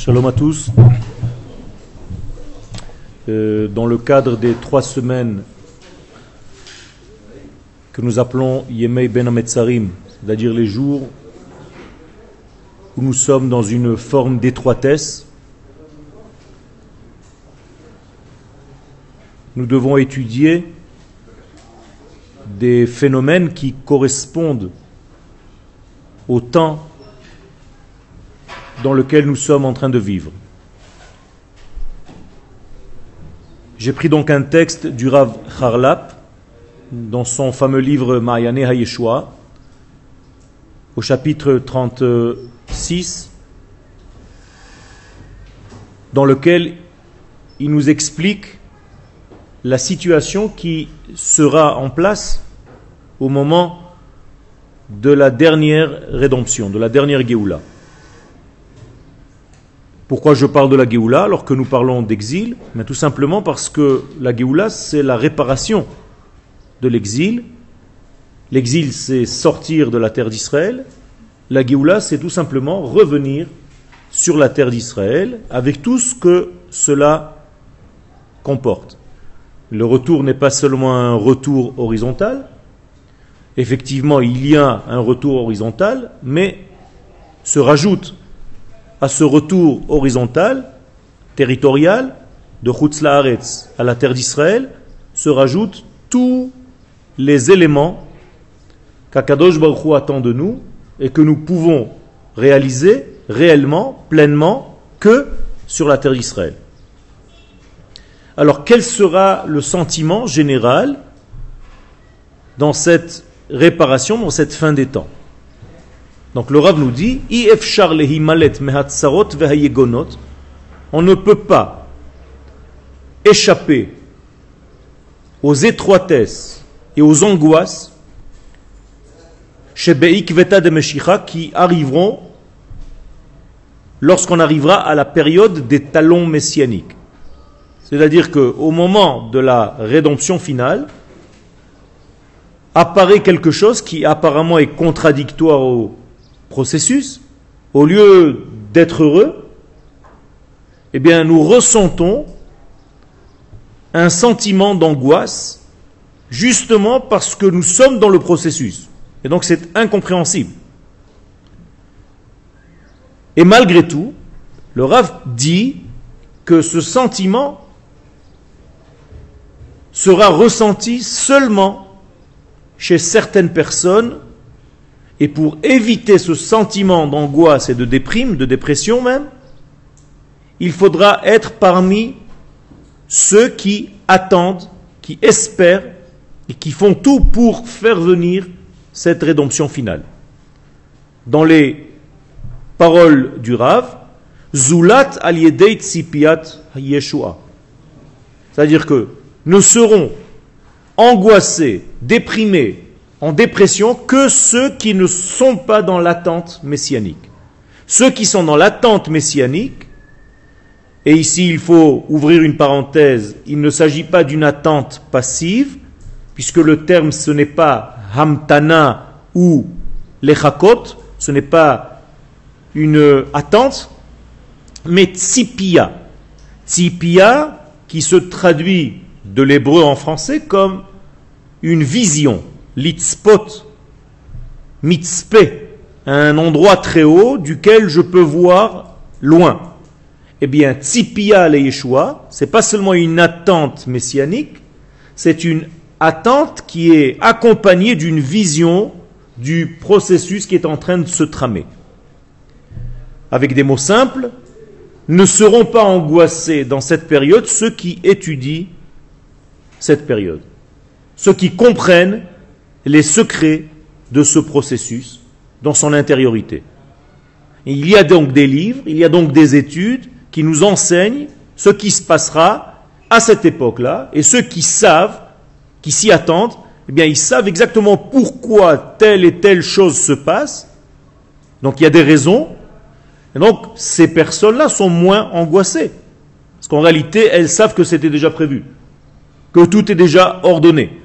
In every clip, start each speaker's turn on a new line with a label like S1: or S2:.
S1: Shalom à tous. Euh, dans le cadre des trois semaines que nous appelons Yemei Ben Ametzarim, c'est-à-dire les jours où nous sommes dans une forme d'étroitesse, nous devons étudier des phénomènes qui correspondent au temps dans lequel nous sommes en train de vivre. J'ai pris donc un texte du Rav Harlap dans son fameux livre Mariane Hayeshua au chapitre 36 dans lequel il nous explique la situation qui sera en place au moment de la dernière rédemption, de la dernière Géoula. Pourquoi je parle de la Géoula alors que nous parlons d'exil Tout simplement parce que la Géoula, c'est la réparation de l'exil. L'exil, c'est sortir de la terre d'Israël. La Géoula, c'est tout simplement revenir sur la terre d'Israël avec tout ce que cela comporte. Le retour n'est pas seulement un retour horizontal. Effectivement, il y a un retour horizontal, mais se rajoute à ce retour horizontal, territorial, de Chutz à la terre d'Israël, se rajoutent tous les éléments qu'Akadosh Baruch attend de nous et que nous pouvons réaliser réellement, pleinement, que sur la terre d'Israël. Alors quel sera le sentiment général dans cette réparation, dans cette fin des temps? Donc le Rav nous dit, on ne peut pas échapper aux étroitesses et aux angoisses chez qui arriveront lorsqu'on arrivera à la période des talons messianiques. C'est-à-dire qu'au moment de la rédemption finale, apparaît quelque chose qui apparemment est contradictoire au processus, au lieu d'être heureux, eh bien, nous ressentons un sentiment d'angoisse, justement parce que nous sommes dans le processus. Et donc, c'est incompréhensible. Et malgré tout, le Rav dit que ce sentiment sera ressenti seulement chez certaines personnes et pour éviter ce sentiment d'angoisse et de déprime, de dépression même, il faudra être parmi ceux qui attendent, qui espèrent et qui font tout pour faire venir cette rédemption finale. Dans les paroles du Rav, Zulat al tzipiat yeshua. C'est-à-dire que nous serons angoissés, déprimés, en dépression que ceux qui ne sont pas dans l'attente messianique. Ceux qui sont dans l'attente messianique, et ici il faut ouvrir une parenthèse, il ne s'agit pas d'une attente passive, puisque le terme ce n'est pas hamtana ou lechakot, ce n'est pas une attente, mais tzipia. Tzipia qui se traduit de l'hébreu en français comme une vision, Litspot, mitzpe, un endroit très haut duquel je peux voir loin. Eh bien, tzipia le Yeshua, c'est pas seulement une attente messianique, c'est une attente qui est accompagnée d'une vision du processus qui est en train de se tramer. Avec des mots simples, ne seront pas angoissés dans cette période ceux qui étudient cette période, ceux qui comprennent les secrets de ce processus dans son intériorité. il y a donc des livres, il y a donc des études qui nous enseignent ce qui se passera à cette époque-là, et ceux qui savent, qui s'y attendent, eh bien, ils savent exactement pourquoi telle et telle chose se passe. Donc, il y a des raisons. Et donc, ces personnes-là sont moins angoissées. Parce qu'en réalité, elles savent que c'était déjà prévu. Que tout est déjà ordonné.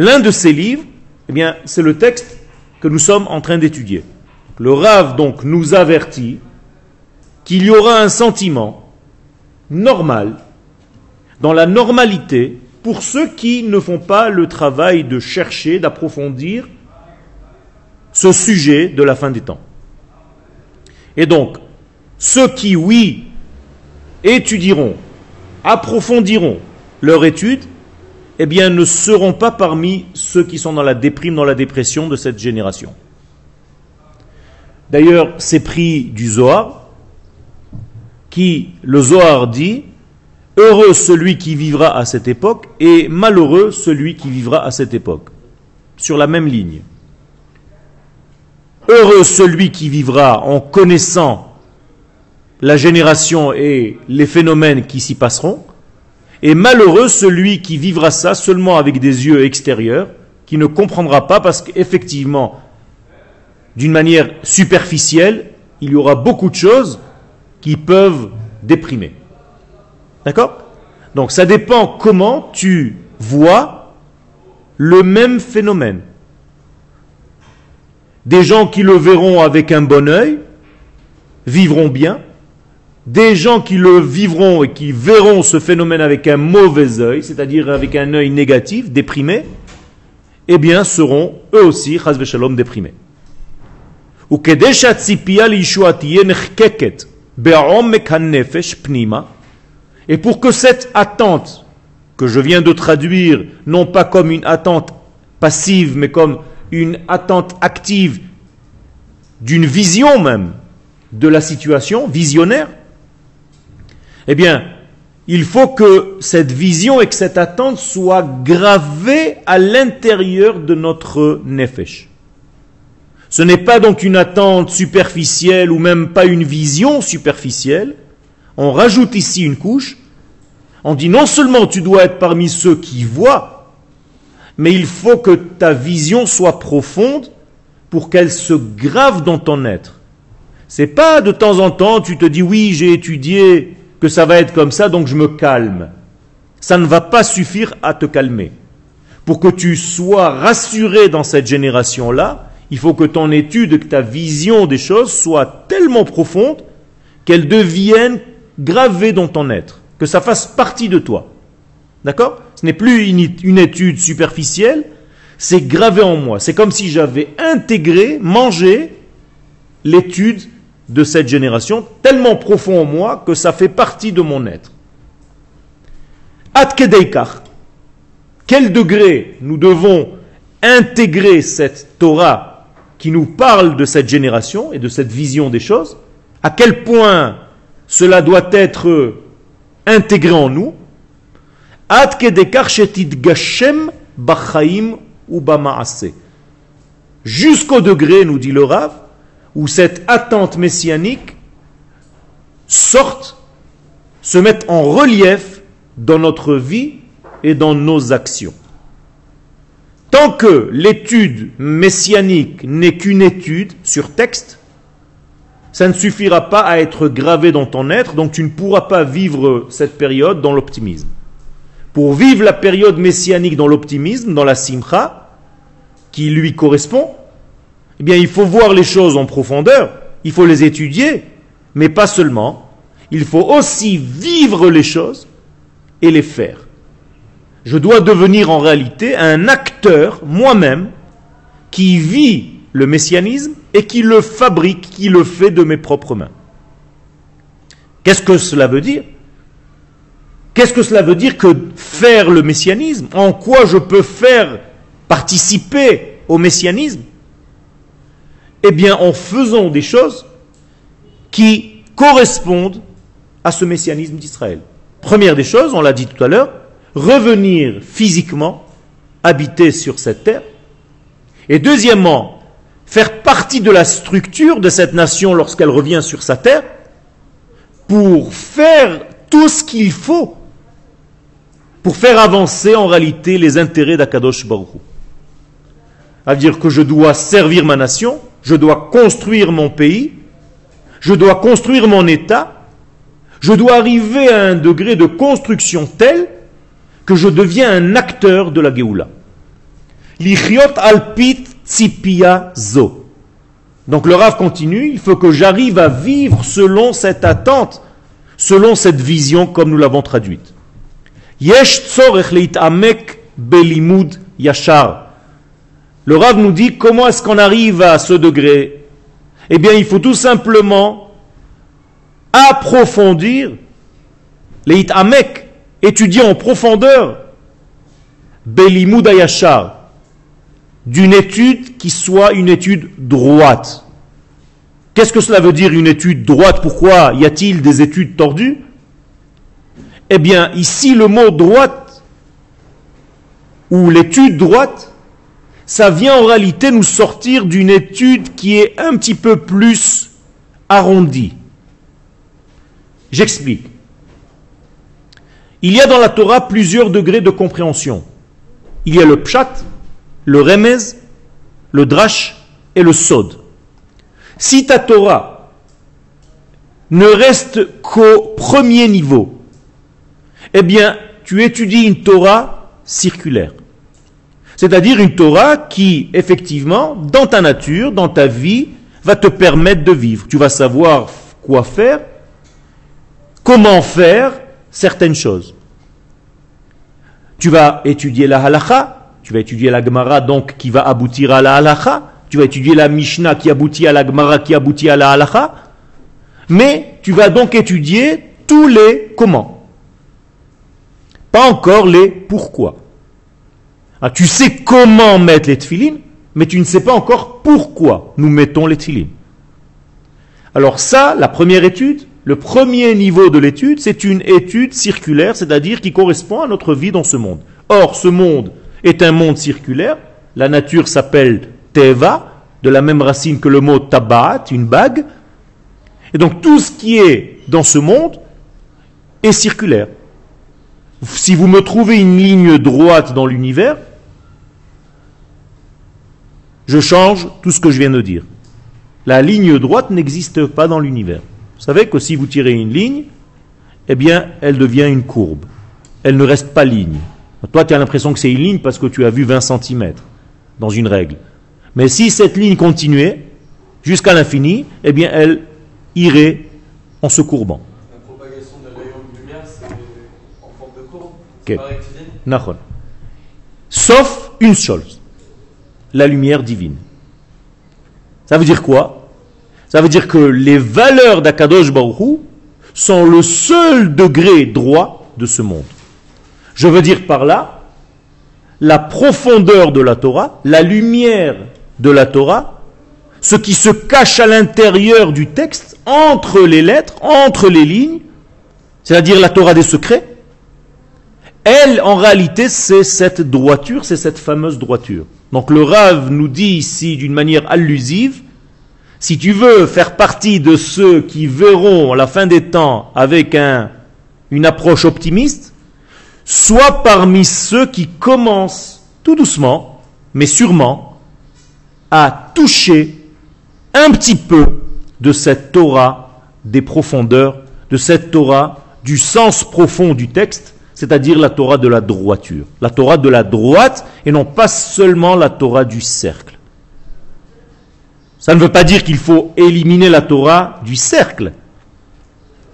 S1: L'un de ces livres, eh c'est le texte que nous sommes en train d'étudier. Le Rav donc nous avertit qu'il y aura un sentiment normal, dans la normalité, pour ceux qui ne font pas le travail de chercher, d'approfondir ce sujet de la fin des temps. Et donc, ceux qui, oui, étudieront, approfondiront leur étude, eh bien, ne seront pas parmi ceux qui sont dans la déprime, dans la dépression de cette génération. D'ailleurs, c'est pris du Zohar, qui, le Zohar dit, heureux celui qui vivra à cette époque et malheureux celui qui vivra à cette époque. Sur la même ligne. Heureux celui qui vivra en connaissant la génération et les phénomènes qui s'y passeront, et malheureux celui qui vivra ça seulement avec des yeux extérieurs, qui ne comprendra pas parce qu'effectivement, d'une manière superficielle, il y aura beaucoup de choses qui peuvent déprimer. D'accord? Donc ça dépend comment tu vois le même phénomène. Des gens qui le verront avec un bon œil vivront bien. Des gens qui le vivront et qui verront ce phénomène avec un mauvais œil, c'est-à-dire avec un œil négatif, déprimé, eh bien seront eux aussi, shalom, déprimés. Et pour que cette attente, que je viens de traduire, non pas comme une attente passive, mais comme une attente active d'une vision même de la situation, visionnaire, eh bien, il faut que cette vision et que cette attente soient gravées à l'intérieur de notre nefesh. Ce n'est pas donc une attente superficielle ou même pas une vision superficielle. On rajoute ici une couche. On dit non seulement tu dois être parmi ceux qui voient, mais il faut que ta vision soit profonde pour qu'elle se grave dans ton être. C'est pas de temps en temps tu te dis oui, j'ai étudié que ça va être comme ça, donc je me calme. Ça ne va pas suffire à te calmer. Pour que tu sois rassuré dans cette génération-là, il faut que ton étude, que ta vision des choses soit tellement profonde qu'elle devienne gravée dans ton être, que ça fasse partie de toi. D'accord? Ce n'est plus une, étude superficielle, c'est gravé en moi. C'est comme si j'avais intégré, mangé l'étude de cette génération, tellement profond en moi que ça fait partie de mon être. Atkedeikar. Quel degré nous devons intégrer cette Torah qui nous parle de cette génération et de cette vision des choses, à quel point cela doit être intégré en nous, jusqu'au degré, nous dit le Rav, où cette attente messianique sorte, se mette en relief dans notre vie et dans nos actions. Tant que l'étude messianique n'est qu'une étude sur texte, ça ne suffira pas à être gravé dans ton être, donc tu ne pourras pas vivre cette période dans l'optimisme. Pour vivre la période messianique dans l'optimisme, dans la simcha, qui lui correspond, eh bien il faut voir les choses en profondeur, il faut les étudier, mais pas seulement, il faut aussi vivre les choses et les faire. Je dois devenir en réalité un acteur moi-même qui vit le messianisme et qui le fabrique, qui le fait de mes propres mains. Qu'est-ce que cela veut dire? Qu'est-ce que cela veut dire que faire le messianisme? En quoi je peux faire participer au messianisme? Eh bien en faisant des choses qui correspondent à ce messianisme d'Israël. Première des choses, on l'a dit tout à l'heure, revenir physiquement, habiter sur cette terre. Et deuxièmement, faire partie de la structure de cette nation lorsqu'elle revient sur sa terre, pour faire tout ce qu'il faut pour faire avancer en réalité les intérêts d'Akadosh Baruch à dire que je dois servir ma nation, je dois construire mon pays, je dois construire mon État, je dois arriver à un degré de construction tel que je deviens un acteur de la Géoula. Lichiot alpit tzipia zo. Donc le Rav continue, il faut que j'arrive à vivre selon cette attente, selon cette vision comme nous l'avons traduite. Yesh amek belimud yashar. Le Rav nous dit comment est-ce qu'on arrive à ce degré? Eh bien, il faut tout simplement approfondir les amek, étudier en profondeur belimud yashar d'une étude qui soit une étude droite. Qu'est-ce que cela veut dire une étude droite? Pourquoi y a-t-il des études tordues? Eh bien, ici, le mot droite, ou l'étude droite, ça vient en réalité nous sortir d'une étude qui est un petit peu plus arrondie. J'explique. Il y a dans la Torah plusieurs degrés de compréhension. Il y a le pshat, le remez, le drash et le sod. Si ta Torah ne reste qu'au premier niveau, eh bien, tu étudies une Torah circulaire. C'est-à-dire une Torah qui, effectivement, dans ta nature, dans ta vie, va te permettre de vivre. Tu vas savoir quoi faire, comment faire certaines choses. Tu vas étudier la halacha, tu vas étudier la Gemara, donc, qui va aboutir à la halacha. Tu vas étudier la Mishnah qui aboutit à la Gemara, qui aboutit à la halacha. Mais tu vas donc étudier tous les comment. Pas encore les pourquoi. Ah, tu sais comment mettre les tefilines, mais tu ne sais pas encore pourquoi nous mettons les tefilines. Alors ça, la première étude, le premier niveau de l'étude, c'est une étude circulaire, c'est-à-dire qui correspond à notre vie dans ce monde. Or, ce monde est un monde circulaire. La nature s'appelle Teva, de la même racine que le mot tabat, une bague. Et donc tout ce qui est dans ce monde est circulaire. Si vous me trouvez une ligne droite dans l'univers, je change tout ce que je viens de dire. La ligne droite n'existe pas dans l'univers. Vous savez que si vous tirez une ligne, eh bien, elle devient une courbe. Elle ne reste pas ligne. Toi, tu as l'impression que c'est une ligne parce que tu as vu 20 cm dans une règle. Mais si cette ligne continuait jusqu'à l'infini, eh bien, elle irait en se courbant.
S2: La propagation de la lumière, c'est en forme de courbe okay.
S1: Sauf une chose, la lumière divine. Ça veut dire quoi? Ça veut dire que les valeurs d'Akadosh Baruch sont le seul degré droit de ce monde. Je veux dire par là la profondeur de la Torah, la lumière de la Torah, ce qui se cache à l'intérieur du texte, entre les lettres, entre les lignes, c'est-à-dire la Torah des secrets, elle, en réalité, c'est cette droiture, c'est cette fameuse droiture. Donc le Rav nous dit ici d'une manière allusive, si tu veux faire partie de ceux qui verront la fin des temps avec un, une approche optimiste, soit parmi ceux qui commencent tout doucement, mais sûrement, à toucher un petit peu de cette Torah des profondeurs, de cette Torah du sens profond du texte, c'est-à-dire la Torah de la droiture, la Torah de la droite et non pas seulement la Torah du cercle. Ça ne veut pas dire qu'il faut éliminer la Torah du cercle.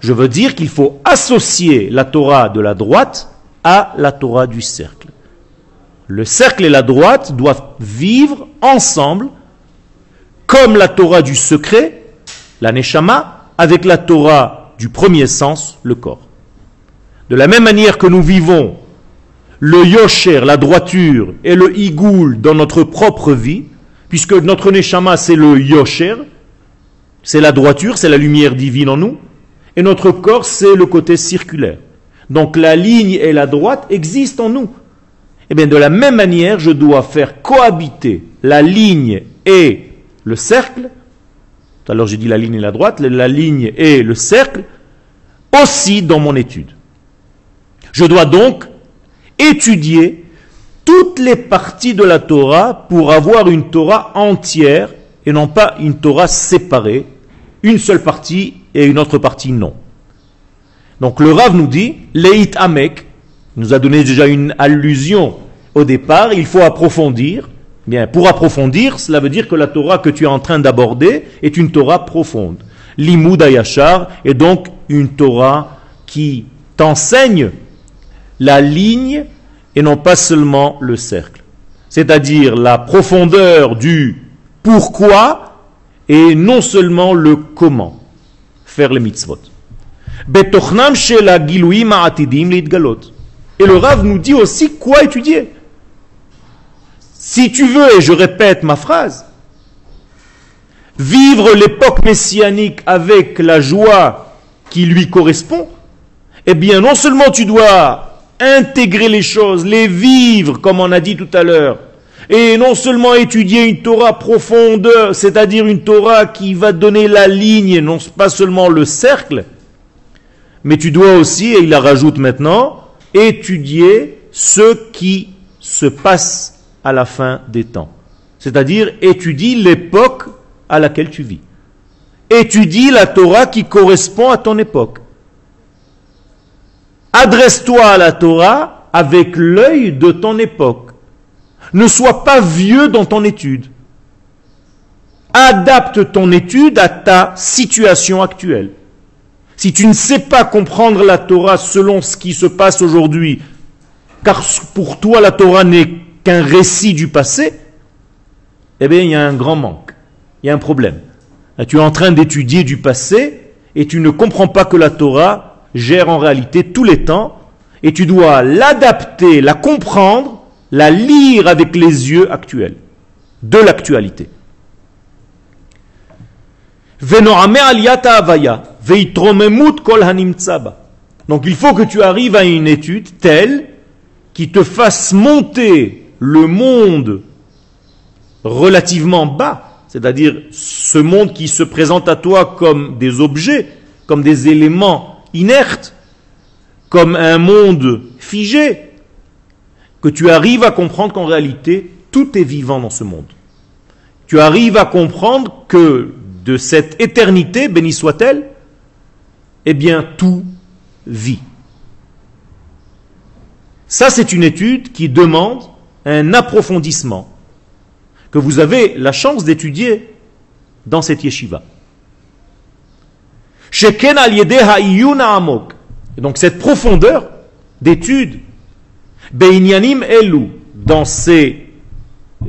S1: Je veux dire qu'il faut associer la Torah de la droite à la Torah du cercle. Le cercle et la droite doivent vivre ensemble comme la Torah du secret, la Neshama, avec la Torah du premier sens, le corps. De la même manière que nous vivons le yosher, la droiture, et le igoul dans notre propre vie, puisque notre Neshama c'est le yosher, c'est la droiture, c'est la lumière divine en nous, et notre corps c'est le côté circulaire. Donc la ligne et la droite existent en nous. Et eh bien de la même manière, je dois faire cohabiter la ligne et le cercle. L'heure j'ai dit la ligne et la droite, la ligne et le cercle aussi dans mon étude. Je dois donc étudier toutes les parties de la Torah pour avoir une Torah entière et non pas une Torah séparée, une seule partie et une autre partie non. Donc le Rav nous dit, Leit Amek, nous a donné déjà une allusion au départ, il faut approfondir, Bien, pour approfondir, cela veut dire que la Torah que tu es en train d'aborder est une Torah profonde. Limud Ayashar est donc une Torah qui t'enseigne la ligne et non pas seulement le cercle. C'est-à-dire la profondeur du pourquoi et non seulement le comment faire les mitzvot. Et le Rav nous dit aussi quoi étudier. Si tu veux, et je répète ma phrase, vivre l'époque messianique avec la joie qui lui correspond, eh bien non seulement tu dois intégrer les choses, les vivre comme on a dit tout à l'heure, et non seulement étudier une Torah profonde, c'est-à-dire une Torah qui va donner la ligne, non pas seulement le cercle, mais tu dois aussi, et il la rajoute maintenant, étudier ce qui se passe à la fin des temps. C'est-à-dire étudie l'époque à laquelle tu vis. Étudie la Torah qui correspond à ton époque. Adresse-toi à la Torah avec l'œil de ton époque. Ne sois pas vieux dans ton étude. Adapte ton étude à ta situation actuelle. Si tu ne sais pas comprendre la Torah selon ce qui se passe aujourd'hui, car pour toi la Torah n'est qu'un récit du passé, eh bien, il y a un grand manque. Il y a un problème. tu es en train d'étudier du passé et tu ne comprends pas que la Torah gère en réalité tous les temps et tu dois l'adapter, la comprendre, la lire avec les yeux actuels, de l'actualité. Donc il faut que tu arrives à une étude telle qui te fasse monter le monde relativement bas, c'est-à-dire ce monde qui se présente à toi comme des objets, comme des éléments inertes, comme un monde figé, que tu arrives à comprendre qu'en réalité, tout est vivant dans ce monde. Tu arrives à comprendre que de cette éternité, béni soit-elle, eh bien tout vit. Ça, c'est une étude qui demande un approfondissement que vous avez la chance d'étudier dans cette yeshiva. Et donc cette profondeur d'étude, elu, dans ces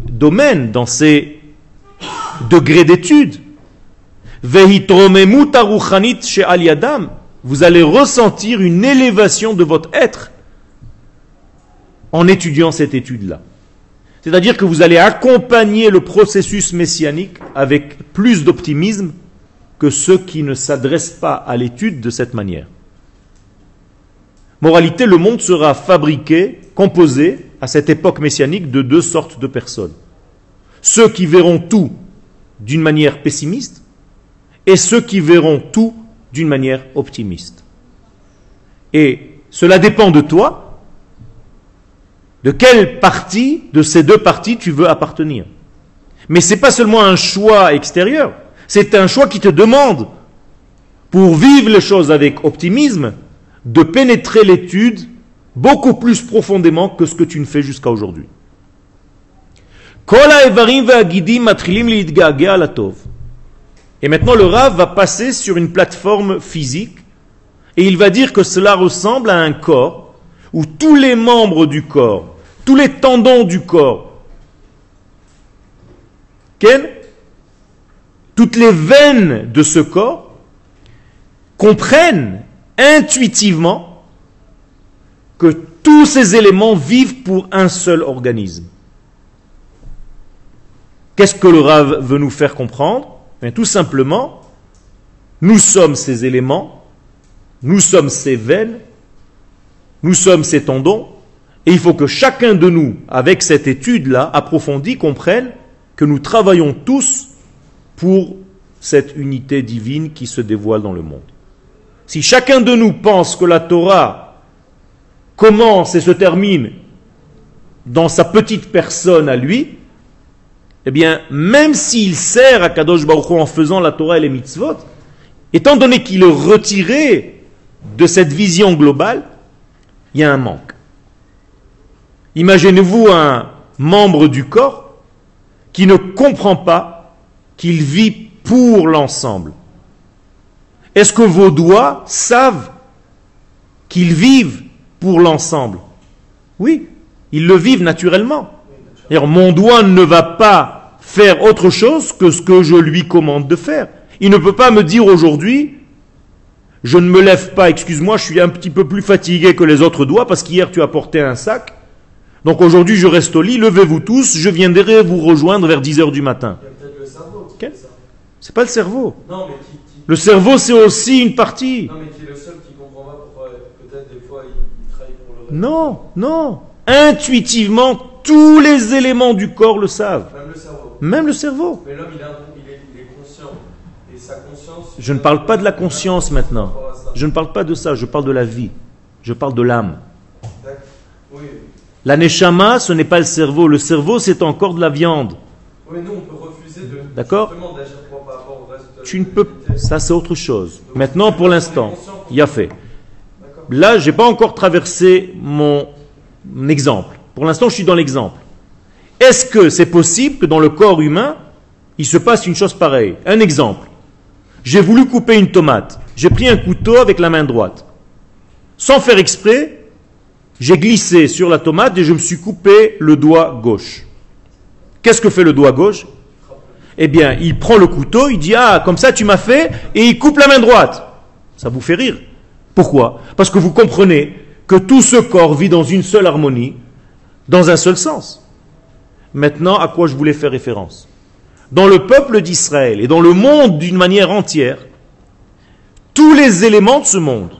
S1: domaines, dans ces degrés d'étude, vous allez ressentir une élévation de votre être en étudiant cette étude-là. C'est-à-dire que vous allez accompagner le processus messianique avec plus d'optimisme que ceux qui ne s'adressent pas à l'étude de cette manière. Moralité, le monde sera fabriqué, composé à cette époque messianique de deux sortes de personnes. Ceux qui verront tout d'une manière pessimiste et ceux qui verront tout d'une manière optimiste. Et cela dépend de toi de quelle partie de ces deux parties tu veux appartenir. Mais ce n'est pas seulement un choix extérieur, c'est un choix qui te demande, pour vivre les choses avec optimisme, de pénétrer l'étude beaucoup plus profondément que ce que tu ne fais jusqu'à aujourd'hui. Et maintenant le Rav va passer sur une plateforme physique et il va dire que cela ressemble à un corps où tous les membres du corps, tous les tendons du corps, toutes les veines de ce corps comprennent intuitivement que tous ces éléments vivent pour un seul organisme. Qu'est-ce que le Rav veut nous faire comprendre? Eh Tout simplement, nous sommes ces éléments, nous sommes ces veines, nous sommes ces tendons, et il faut que chacun de nous, avec cette étude-là, approfondie, comprenne que nous travaillons tous pour cette unité divine qui se dévoile dans le monde. Si chacun de nous pense que la Torah commence et se termine dans sa petite personne à lui, eh bien, même s'il sert à Kadosh Baruch en faisant la Torah et les mitzvot, étant donné qu'il est retiré de cette vision globale, il y a un manque. Imaginez-vous un membre du corps qui ne comprend pas qu'il vit pour l'ensemble. Est-ce que vos doigts savent qu'ils vivent pour l'ensemble? Oui, ils le vivent naturellement. Mon doigt ne va pas faire autre chose que ce que je lui commande de faire. Il ne peut pas me dire aujourd'hui, je ne me lève pas, excuse-moi, je suis un petit peu plus fatigué que les autres doigts parce qu'hier tu as porté un sac. Donc aujourd'hui je reste au lit, levez-vous tous, je viendrai vous rejoindre vers 10h du matin. C'est pas le cerveau. Le cerveau c'est aussi une partie. Non, non. Intuitivement, tous les éléments du corps le savent. Même le cerveau. Mais l'homme, il, est conscient. Et sa conscience. Je ne parle pas de la conscience maintenant. Je ne parle pas de ça. Je parle de la vie. Je parle de l'âme. La neshama, ce n'est pas le cerveau. Le cerveau, c'est encore de la viande. Oui, nous, on peut refuser de. D'accord Tu ne peux. Ça, c'est autre chose. Maintenant, pour l'instant, il y a fait. Là, je n'ai pas encore traversé mon exemple. Pour l'instant, je suis dans l'exemple. Est-ce que c'est possible que dans le corps humain, il se passe une chose pareille? Un exemple. J'ai voulu couper une tomate. J'ai pris un couteau avec la main droite. Sans faire exprès, j'ai glissé sur la tomate et je me suis coupé le doigt gauche. Qu'est-ce que fait le doigt gauche? Eh bien, il prend le couteau, il dit Ah, comme ça tu m'as fait, et il coupe la main droite. Ça vous fait rire. Pourquoi? Parce que vous comprenez que tout ce corps vit dans une seule harmonie, dans un seul sens. Maintenant, à quoi je voulais faire référence? Dans le peuple d'Israël et dans le monde d'une manière entière, tous les éléments de ce monde,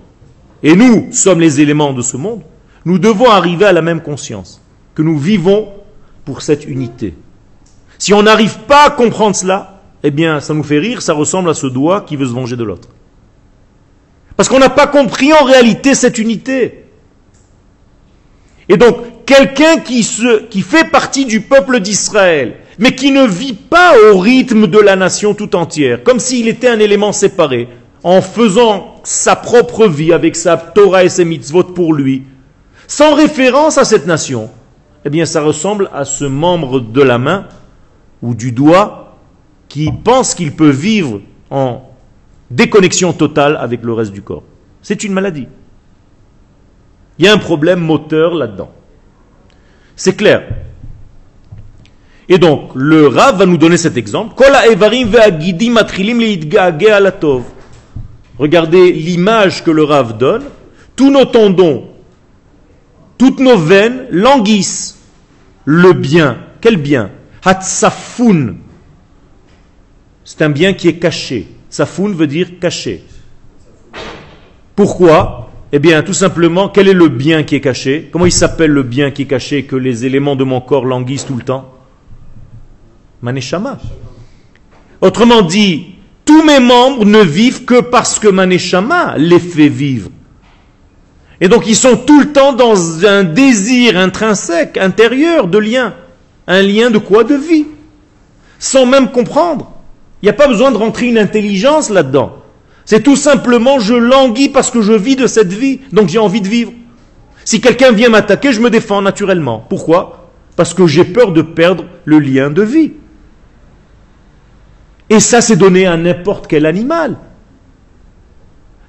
S1: et nous sommes les éléments de ce monde, nous devons arriver à la même conscience, que nous vivons pour cette unité. Si on n'arrive pas à comprendre cela, eh bien, ça nous fait rire, ça ressemble à ce doigt qui veut se venger de l'autre. Parce qu'on n'a pas compris en réalité cette unité. Et donc, quelqu'un qui, qui fait partie du peuple d'Israël, mais qui ne vit pas au rythme de la nation tout entière, comme s'il était un élément séparé, en faisant sa propre vie avec sa Torah et ses mitzvot pour lui, sans référence à cette nation, eh bien ça ressemble à ce membre de la main ou du doigt qui pense qu'il peut vivre en déconnexion totale avec le reste du corps. C'est une maladie. Il y a un problème moteur là-dedans. C'est clair. Et donc, le Rav va nous donner cet exemple. Regardez l'image que le Rav donne. Tous nos tendons, toutes nos veines languissent le bien. Quel bien? Hatsafoun. C'est un bien qui est caché. Safoun veut dire caché. Pourquoi? Eh bien, tout simplement, quel est le bien qui est caché? Comment il s'appelle le bien qui est caché que les éléments de mon corps languissent tout le temps? Maneshama. Autrement dit, tous mes membres ne vivent que parce que Maneshama les fait vivre. Et donc ils sont tout le temps dans un désir intrinsèque, intérieur de lien. Un lien de quoi De vie. Sans même comprendre. Il n'y a pas besoin de rentrer une intelligence là-dedans. C'est tout simplement je languis parce que je vis de cette vie, donc j'ai envie de vivre. Si quelqu'un vient m'attaquer, je me défends naturellement. Pourquoi? Parce que j'ai peur de perdre le lien de vie. Et ça, c'est donné à n'importe quel animal.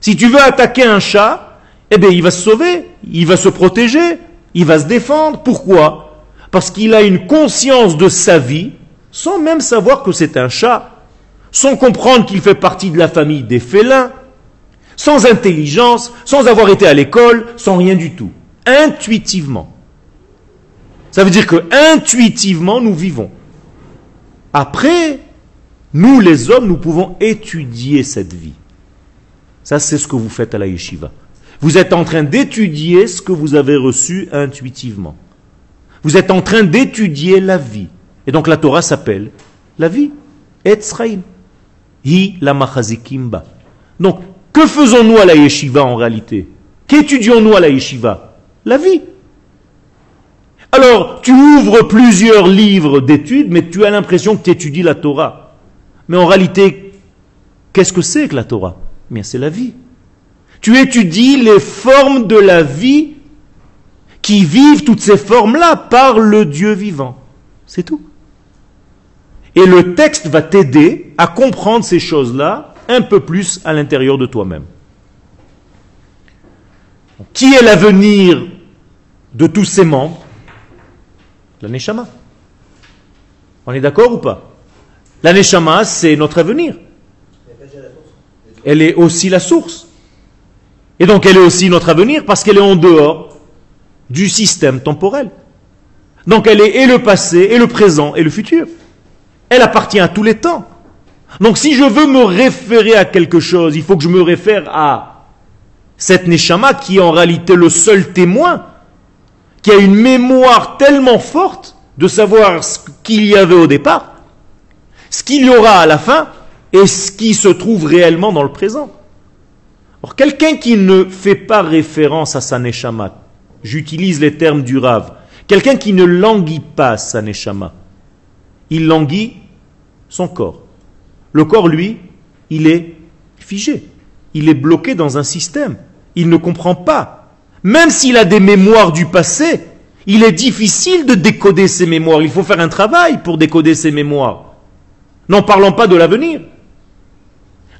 S1: Si tu veux attaquer un chat, eh bien, il va se sauver, il va se protéger, il va se défendre. Pourquoi? Parce qu'il a une conscience de sa vie, sans même savoir que c'est un chat sans comprendre qu'il fait partie de la famille des félins, sans intelligence, sans avoir été à l'école, sans rien du tout. Intuitivement. Ça veut dire que intuitivement nous vivons. Après, nous les hommes, nous pouvons étudier cette vie. Ça, c'est ce que vous faites à la yeshiva. Vous êtes en train d'étudier ce que vous avez reçu intuitivement. Vous êtes en train d'étudier la vie. Et donc la Torah s'appelle la vie. Etzraïm la machazikimba. Donc, que faisons-nous à la yeshiva en réalité? Qu'étudions-nous à la yeshiva? La vie. Alors, tu ouvres plusieurs livres d'études, mais tu as l'impression que tu étudies la Torah. Mais en réalité, qu'est-ce que c'est que la Torah? Eh Bien, c'est la vie. Tu étudies les formes de la vie qui vivent toutes ces formes-là par le Dieu vivant. C'est tout. Et le texte va t'aider à comprendre ces choses-là un peu plus à l'intérieur de toi-même. Qui est l'avenir de tous ces membres? La Neshama. On est d'accord ou pas? La Neshama, c'est notre avenir. Elle est aussi la source. Et donc elle est aussi notre avenir parce qu'elle est en dehors du système temporel. Donc elle est et le passé, et le présent, et le futur. Elle appartient à tous les temps. Donc si je veux me référer à quelque chose, il faut que je me réfère à cette Neshama qui est en réalité le seul témoin, qui a une mémoire tellement forte de savoir ce qu'il y avait au départ, ce qu'il y aura à la fin, et ce qui se trouve réellement dans le présent. Or, quelqu'un qui ne fait pas référence à sa Neshama, j'utilise les termes du Rav, quelqu'un qui ne languit pas sa Neshama, il languit son corps. Le corps, lui, il est figé. Il est bloqué dans un système. Il ne comprend pas. Même s'il a des mémoires du passé, il est difficile de décoder ses mémoires. Il faut faire un travail pour décoder ses mémoires. N'en parlons pas de l'avenir.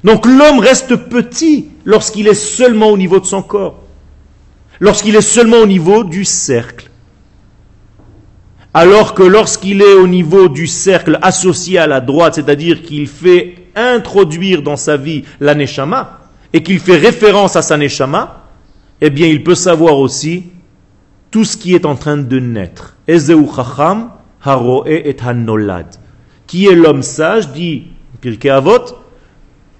S1: Donc l'homme reste petit lorsqu'il est seulement au niveau de son corps, lorsqu'il est seulement au niveau du cercle. Alors que lorsqu'il est au niveau du cercle associé à la droite, c'est-à-dire qu'il fait introduire dans sa vie la neshama, et qu'il fait référence à sa neshama, eh bien il peut savoir aussi tout ce qui est en train de naître. Ezeu chacham haroe et hanolad. Qui est l'homme sage, dit Pirkei Avot,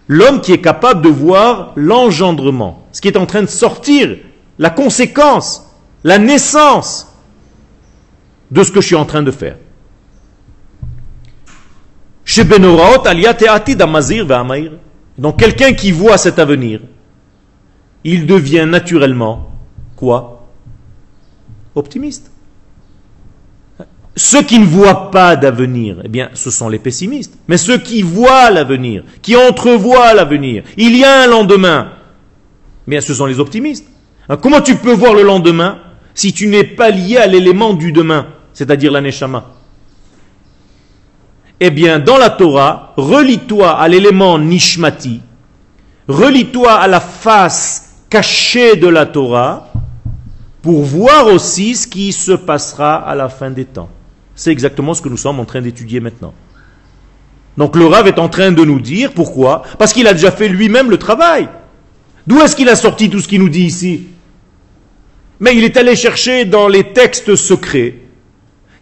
S1: l'homme qui est capable de voir l'engendrement, ce qui est en train de sortir, la conséquence, la naissance de ce que je suis en train de faire. Donc quelqu'un qui voit cet avenir, il devient naturellement quoi? Optimiste. Ceux qui ne voient pas d'avenir, eh bien, ce sont les pessimistes. Mais ceux qui voient l'avenir, qui entrevoient l'avenir, il y a un lendemain, eh ce sont les optimistes. Comment tu peux voir le lendemain si tu n'es pas lié à l'élément du demain c'est-à-dire la Eh bien, dans la Torah, relis-toi à l'élément nishmati, relis-toi à la face cachée de la Torah, pour voir aussi ce qui se passera à la fin des temps. C'est exactement ce que nous sommes en train d'étudier maintenant. Donc le Rav est en train de nous dire pourquoi? Parce qu'il a déjà fait lui-même le travail. D'où est-ce qu'il a sorti tout ce qu'il nous dit ici? Mais il est allé chercher dans les textes secrets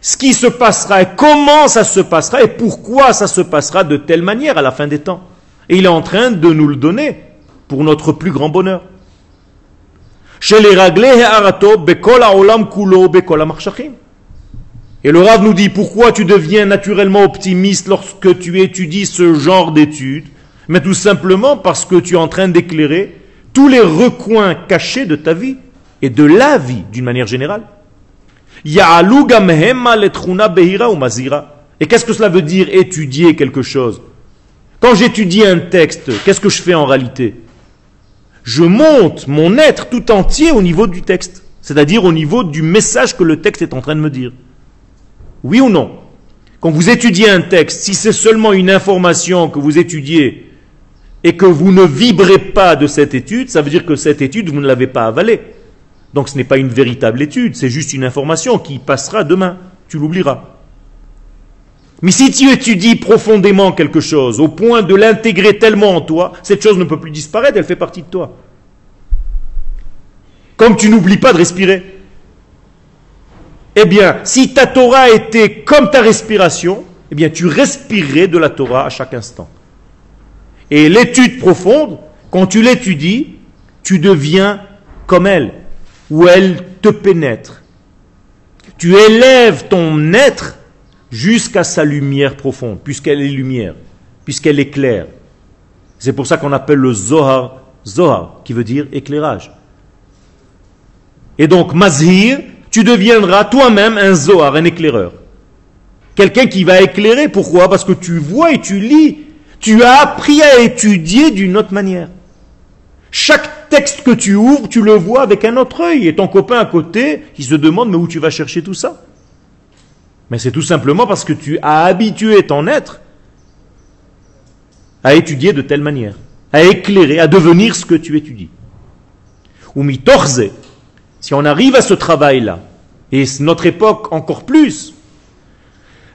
S1: ce qui se passera et comment ça se passera et pourquoi ça se passera de telle manière à la fin des temps. Et il est en train de nous le donner pour notre plus grand bonheur. Et le Rav nous dit pourquoi tu deviens naturellement optimiste lorsque tu étudies ce genre d'études? Mais tout simplement parce que tu es en train d'éclairer tous les recoins cachés de ta vie et de la vie d'une manière générale. Et qu'est-ce que cela veut dire étudier quelque chose? Quand j'étudie un texte, qu'est-ce que je fais en réalité? Je monte mon être tout entier au niveau du texte, c'est-à-dire au niveau du message que le texte est en train de me dire. Oui ou non? Quand vous étudiez un texte, si c'est seulement une information que vous étudiez et que vous ne vibrez pas de cette étude, ça veut dire que cette étude, vous ne l'avez pas avalée. Donc ce n'est pas une véritable étude, c'est juste une information qui passera demain, tu l'oublieras. Mais si tu étudies profondément quelque chose, au point de l'intégrer tellement en toi, cette chose ne peut plus disparaître, elle fait partie de toi. Comme tu n'oublies pas de respirer. Eh bien, si ta Torah était comme ta respiration, eh bien, tu respirerais de la Torah à chaque instant. Et l'étude profonde, quand tu l'étudies, tu deviens comme elle où elle te pénètre. Tu élèves ton être jusqu'à sa lumière profonde, puisqu'elle est lumière, puisqu'elle est claire. C'est pour ça qu'on appelle le Zohar, Zohar, qui veut dire éclairage. Et donc, Mazhir, tu deviendras toi-même un Zohar, un éclaireur. Quelqu'un qui va éclairer. Pourquoi? Parce que tu vois et tu lis. Tu as appris à étudier d'une autre manière. Chaque texte que tu ouvres, tu le vois avec un autre œil. Et ton copain à côté, il se demande, mais où tu vas chercher tout ça? Mais c'est tout simplement parce que tu as habitué ton être à étudier de telle manière, à éclairer, à devenir ce que tu étudies. Ou mitorze, si on arrive à ce travail-là, et notre époque encore plus,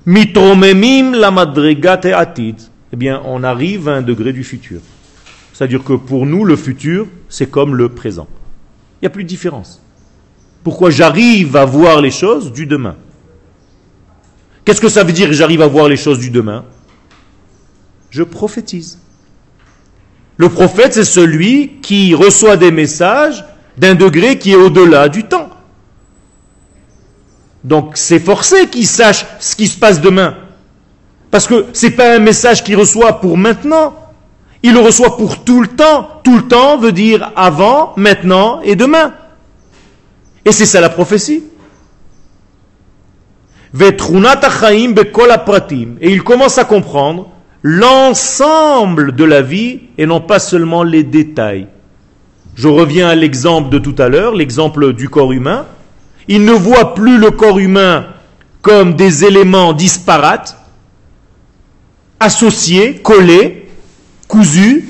S1: mitromemim la madrigate atid, eh bien on arrive à un degré du futur. C'est-à-dire que pour nous, le futur, c'est comme le présent. Il n'y a plus de différence. Pourquoi j'arrive à voir les choses du demain? Qu'est-ce que ça veut dire j'arrive à voir les choses du demain? Je prophétise. Le prophète, c'est celui qui reçoit des messages d'un degré qui est au-delà du temps. Donc c'est forcé qu'il sache ce qui se passe demain. Parce que ce n'est pas un message qu'il reçoit pour maintenant. Il le reçoit pour tout le temps. Tout le temps veut dire avant, maintenant et demain. Et c'est ça la prophétie. Et il commence à comprendre l'ensemble de la vie et non pas seulement les détails. Je reviens à l'exemple de tout à l'heure, l'exemple du corps humain. Il ne voit plus le corps humain comme des éléments disparates, associés, collés, cousus,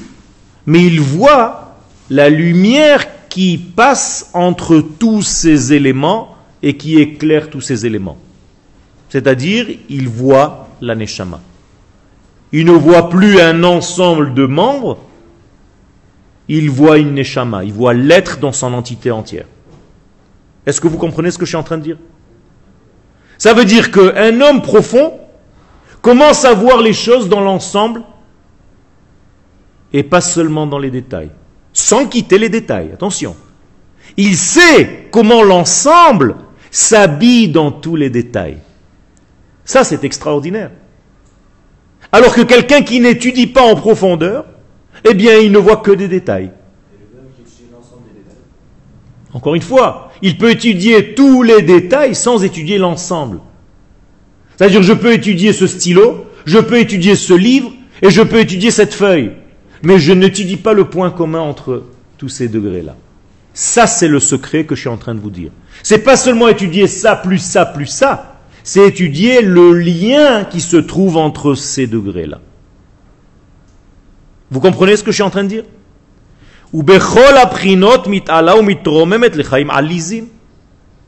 S1: mais il voit la lumière qui passe entre tous ces éléments et qui éclaire tous ces éléments. C'est-à-dire, il voit la neshama. Il ne voit plus un ensemble de membres, il voit une neshama, il voit l'être dans son entité entière. Est-ce que vous comprenez ce que je suis en train de dire? Ça veut dire qu'un homme profond commence à voir les choses dans l'ensemble et pas seulement dans les détails sans quitter les détails. Attention. Il sait comment l'ensemble s'habille dans tous les détails. Ça, c'est extraordinaire. Alors que quelqu'un qui n'étudie pas en profondeur, eh bien, il ne voit que des détails. Encore une fois, il peut étudier tous les détails sans étudier l'ensemble. C'est-à-dire, je peux étudier ce stylo, je peux étudier ce livre, et je peux étudier cette feuille mais je n'étudie pas le point commun entre tous ces degrés-là. Ça, c'est le secret que je suis en train de vous dire. C'est pas seulement étudier ça, plus ça, plus ça. C'est étudier le lien qui se trouve entre ces degrés-là. Vous comprenez ce que je suis en train de dire?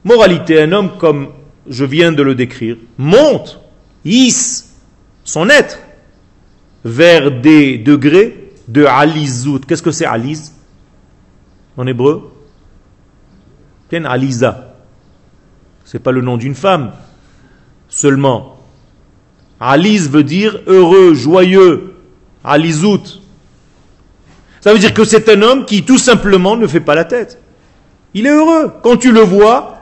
S1: Moralité, un homme comme je viens de le décrire, monte, hisse son être vers des degrés de Alizout. Qu'est-ce que c'est Aliz en hébreu? Aliza. C'est pas le nom d'une femme seulement. Aliz veut dire heureux, joyeux. Alizout. Ça veut dire que c'est un homme qui tout simplement ne fait pas la tête. Il est heureux. Quand tu le vois,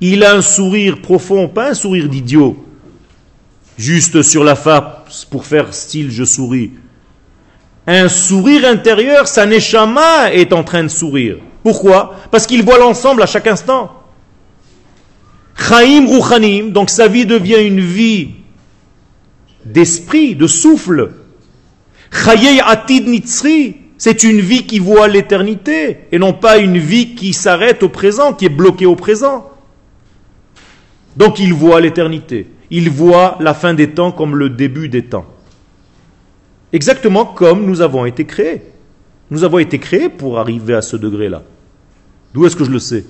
S1: il a un sourire profond, pas un sourire d'idiot, juste sur la face pour faire style je souris un sourire intérieur, sa neshama est en train de sourire. Pourquoi? Parce qu'il voit l'ensemble à chaque instant. Chaim Ruchanim, donc sa vie devient une vie d'esprit, de souffle. Chayei Atid Nitzri, c'est une vie qui voit l'éternité et non pas une vie qui s'arrête au présent, qui est bloquée au présent. Donc il voit l'éternité. Il voit la fin des temps comme le début des temps. Exactement comme nous avons été créés. Nous avons été créés pour arriver à ce degré-là. D'où est-ce que je le sais?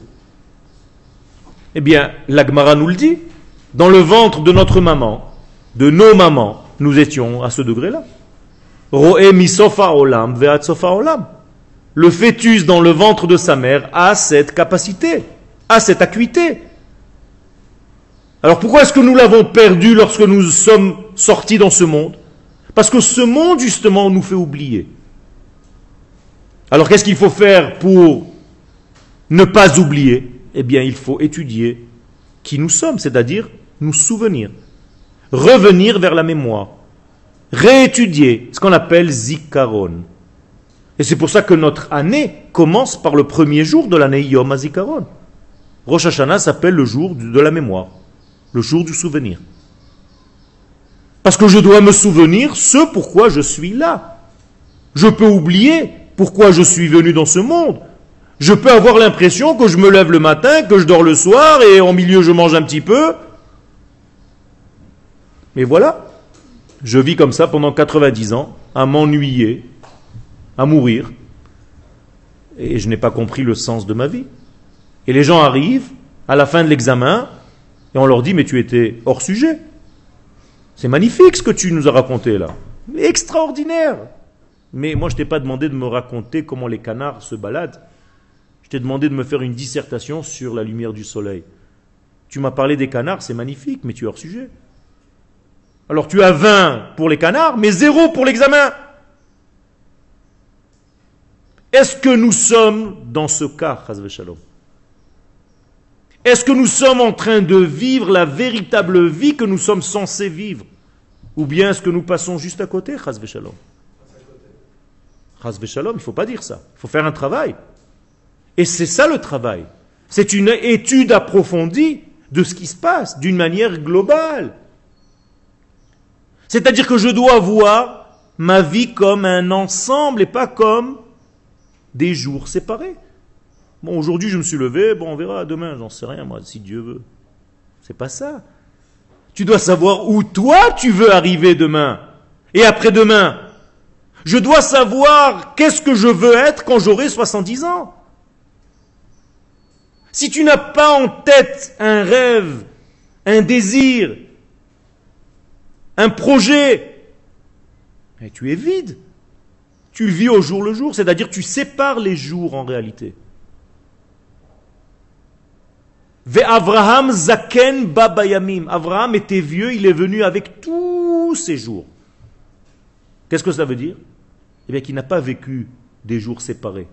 S1: Eh bien, l'Agmara nous le dit. Dans le ventre de notre maman, de nos mamans, nous étions à ce degré-là. olam olam. Le fœtus dans le ventre de sa mère a cette capacité, a cette acuité. Alors pourquoi est-ce que nous l'avons perdu lorsque nous sommes sortis dans ce monde? Parce que ce monde, justement, nous fait oublier. Alors qu'est-ce qu'il faut faire pour ne pas oublier? Eh bien, il faut étudier qui nous sommes, c'est-à-dire nous souvenir, revenir vers la mémoire, réétudier ce qu'on appelle zikaron. Et c'est pour ça que notre année commence par le premier jour de l'année Yom HaZikaron. Rosh Hashanah s'appelle le jour de la mémoire, le jour du souvenir. Parce que je dois me souvenir ce pourquoi je suis là. Je peux oublier pourquoi je suis venu dans ce monde. Je peux avoir l'impression que je me lève le matin, que je dors le soir et en milieu je mange un petit peu Mais voilà, je vis comme ça pendant 90 ans, à m'ennuyer, à mourir, et je n'ai pas compris le sens de ma vie. Et les gens arrivent à la fin de l'examen, et on leur dit, mais tu étais hors sujet. C'est magnifique ce que tu nous as raconté là. Extraordinaire. Mais moi, je t'ai pas demandé de me raconter comment les canards se baladent. Je t'ai demandé de me faire une dissertation sur la lumière du soleil. Tu m'as parlé des canards, c'est magnifique, mais tu es hors sujet. Alors tu as 20 pour les canards, mais zéro pour l'examen. Est-ce que nous sommes dans ce cas, Shalom? Est-ce que nous sommes en train de vivre la véritable vie que nous sommes censés vivre? Ou bien est-ce que nous passons juste à côté, Shalom Shalom, il ne faut pas dire ça. Il faut faire un travail. Et c'est ça le travail. C'est une étude approfondie de ce qui se passe d'une manière globale. C'est-à-dire que je dois voir ma vie comme un ensemble et pas comme des jours séparés. Bon, aujourd'hui je me suis levé, bon, on verra demain, j'en sais rien, moi, si Dieu veut. C'est pas ça. Tu dois savoir où toi tu veux arriver demain et après-demain. Je dois savoir qu'est-ce que je veux être quand j'aurai 70 ans. Si tu n'as pas en tête un rêve, un désir, un projet, et tu es vide. Tu vis au jour le jour, c'est-à-dire tu sépares les jours en réalité. Avraham zaken babayamim. Avraham était vieux, il est venu avec tous ses jours. Qu'est-ce que ça veut dire? Eh bien qu'il n'a pas vécu des jours séparés.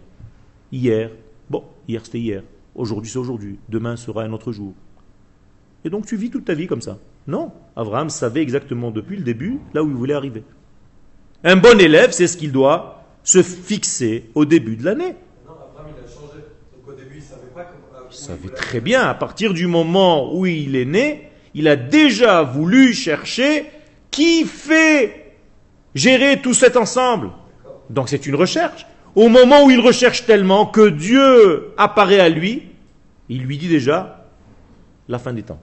S1: Hier, bon, hier c'était hier, aujourd'hui c'est aujourd'hui, demain sera un autre jour. Et donc tu vis toute ta vie comme ça. Non, Abraham savait exactement depuis le début là où il voulait arriver. Un bon élève, c'est ce qu'il doit se fixer au début de l'année.
S2: Non, Abraham il a changé. Donc au début il savait pas comment.
S1: Il savait très bien, à partir du moment où il est né, il a déjà voulu chercher qui fait gérer tout cet ensemble. Donc c'est une recherche. Au moment où il recherche tellement que Dieu apparaît à lui, il lui dit déjà la fin des temps.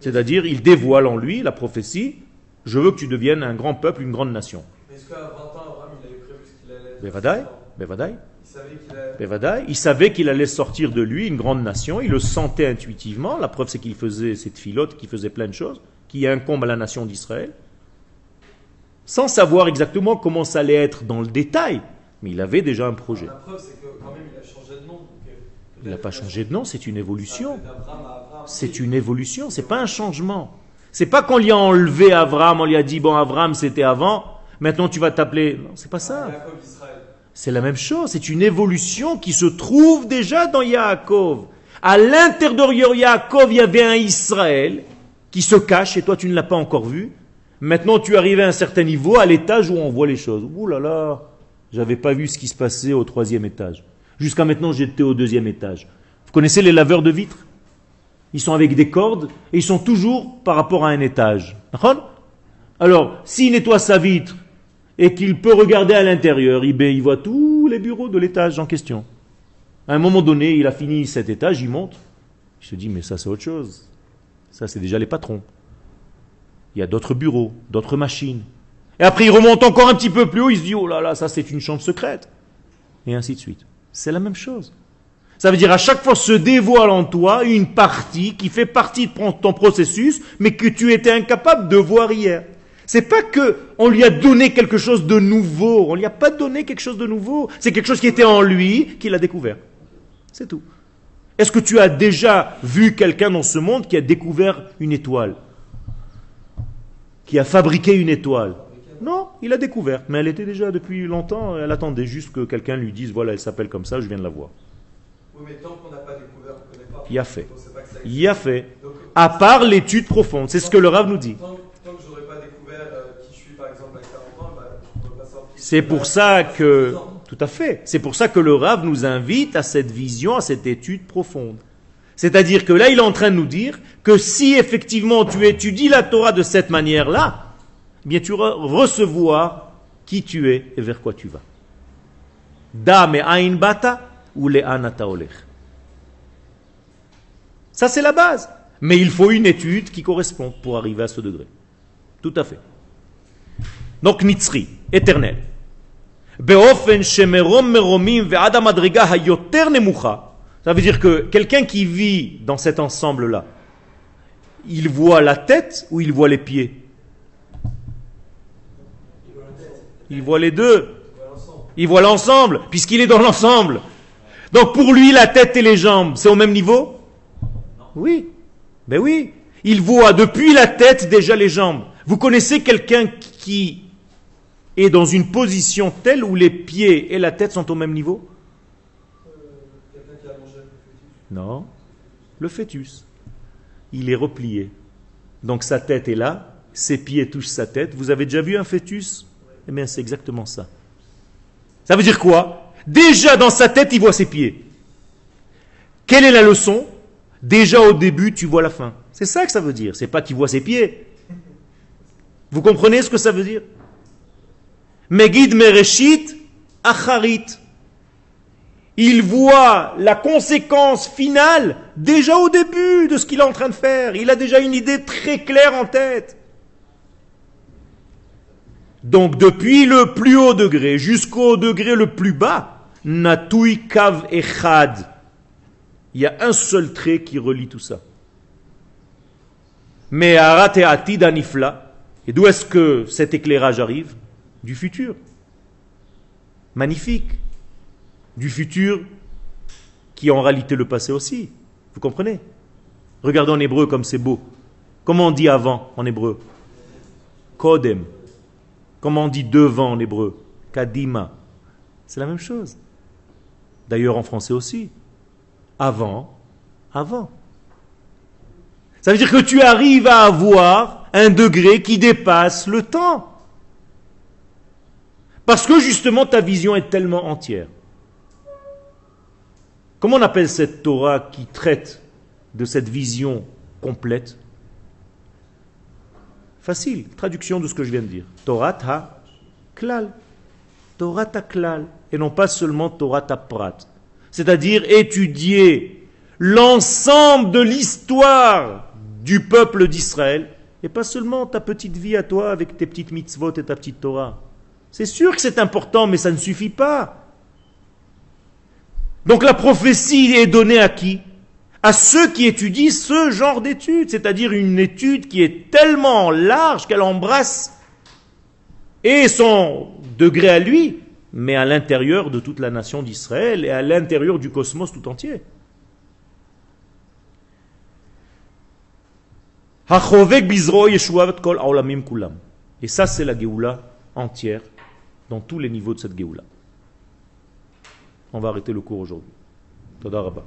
S1: C'est-à-dire, il dévoile en lui la prophétie Je veux que tu deviennes un grand peuple, une grande nation.
S2: Est-ce qu'à 20 ans, Abraham, il avait prévu ce qu'il allait
S1: Bevadaï, Bevadaï,
S2: Il savait qu'il allait.
S1: Bevadaï. Il savait qu'il allait sortir de lui une grande nation. Il le sentait intuitivement. La preuve, c'est qu'il faisait cette filote, qu'il faisait plein de choses, qui incombe à la nation d'Israël. Sans savoir exactement comment ça allait être dans le détail. Mais il avait déjà un projet.
S2: La preuve, c'est que quand même, il a changé de nom. euh,
S1: Il n'a pas changé de nom, c'est une évolution. C'est une évolution, c'est pas un changement. C'est pas qu'on lui a enlevé Avram, on lui a dit bon Avram c'était avant, maintenant tu vas t'appeler. Non, c'est pas ça. C'est la même chose, c'est une évolution qui se trouve déjà dans Yaakov. À l'intérieur de Yaakov, il y avait un Israël qui se cache et toi tu ne l'as pas encore vu. Maintenant tu arrives à un certain niveau, à l'étage où on voit les choses. Ouh là là, j'avais pas vu ce qui se passait au troisième étage. Jusqu'à maintenant j'étais au deuxième étage. Vous connaissez les laveurs de vitres? Ils sont avec des cordes et ils sont toujours par rapport à un étage. Alors, s'il nettoie sa vitre et qu'il peut regarder à l'intérieur, il, ben, il voit tous les bureaux de l'étage en question. À un moment donné, il a fini cet étage, il monte. Il se dit, mais ça c'est autre chose. Ça c'est déjà les patrons. Il y a d'autres bureaux, d'autres machines. Et après il remonte encore un petit peu plus haut, il se dit, oh là là, ça c'est une chambre secrète. Et ainsi de suite. C'est la même chose. Ça veut dire à chaque fois se dévoile en toi une partie qui fait partie de ton processus, mais que tu étais incapable de voir hier. C'est pas que on lui a donné quelque chose de nouveau, on lui a pas donné quelque chose de nouveau. C'est quelque chose qui était en lui qu'il a découvert. C'est tout. Est-ce que tu as déjà vu quelqu'un dans ce monde qui a découvert une étoile? Qui a fabriqué une étoile? Non, il a découvert. Mais elle était déjà depuis longtemps, elle attendait juste que quelqu'un lui dise voilà, elle s'appelle comme ça, je viens de la voir.
S2: Oui, mais tant qu'on n'a pas découvert, on ne connaît pas.
S1: Il a fait. Il y a fait. À part l'étude profonde, c'est ce que le Rav nous dit.
S2: tant, tant que j'aurais pas découvert euh, qui je suis, par exemple, à 40 ans, bah, je ne peux pas savoir qui je
S1: C'est pour ça que, tout à fait, c'est pour ça que le Rav nous invite à cette vision, à cette étude profonde. C'est-à-dire que là, il est en train de nous dire que si effectivement tu étudies la Torah de cette manière-là, eh bien tu re- recevoir qui tu es et vers quoi tu vas. Da me ain bata ou le. Ça c'est la base. Mais il faut une étude qui correspond pour arriver à ce degré. Tout à fait. Donc Nitzri, éternel. Ça veut dire que quelqu'un qui vit dans cet ensemble-là, il voit la tête ou il voit les pieds? Il voit les deux. Il voit l'ensemble, puisqu'il est dans l'ensemble. Donc pour lui, la tête et les jambes, c'est au même niveau? Oui. Ben oui. Il voit depuis la tête déjà les jambes. Vous connaissez quelqu'un qui est dans une position telle où les pieds et la tête sont au même niveau Non. Le fœtus. Il est replié. Donc sa tête est là, ses pieds touchent sa tête. Vous avez déjà vu un fœtus? Eh bien c'est exactement ça. Ça veut dire quoi? Déjà dans sa tête, il voit ses pieds. Quelle est la leçon? Déjà au début, tu vois la fin. C'est ça que ça veut dire. C'est pas qu'il voit ses pieds. Vous comprenez ce que ça veut dire? Megid Mereshit Acharit. Il voit la conséquence finale déjà au début de ce qu'il est en train de faire. Il a déjà une idée très claire en tête. Donc depuis le plus haut degré jusqu'au degré le plus bas, Natui Kav Echad. Il y a un seul trait qui relie tout ça. Mais Arateati Danifla. Et d'où est-ce que cet éclairage arrive? Du futur. Magnifique. Du futur qui est en réalité le passé aussi. Vous comprenez? Regardez en hébreu comme c'est beau. Comment on dit avant en hébreu? Kodem. Comment on dit devant en hébreu? Kadima. C'est la même chose. D'ailleurs en français aussi. Avant, avant. Ça veut dire que tu arrives à avoir un degré qui dépasse le temps. Parce que justement ta vision est tellement entière. Comment on appelle cette Torah qui traite de cette vision complète? Facile, traduction de ce que je viens de dire. Torah ha klal. Torah ta klal. Et non pas seulement Torah ta prat. C'est-à-dire étudier l'ensemble de l'histoire du peuple d'Israël et pas seulement ta petite vie à toi avec tes petites mitzvot et ta petite Torah. C'est sûr que c'est important, mais ça ne suffit pas. Donc la prophétie est donnée à qui? À ceux qui étudient ce genre d'études, c'est-à-dire une étude qui est tellement large qu'elle embrasse et son degré à lui, mais à l'intérieur de toute la nation d'Israël et à l'intérieur du cosmos tout entier. Et ça, c'est la Géoula entière, dans tous les niveaux de cette Géoula. On va arrêter le cours aujourd'hui. Toda Rabba.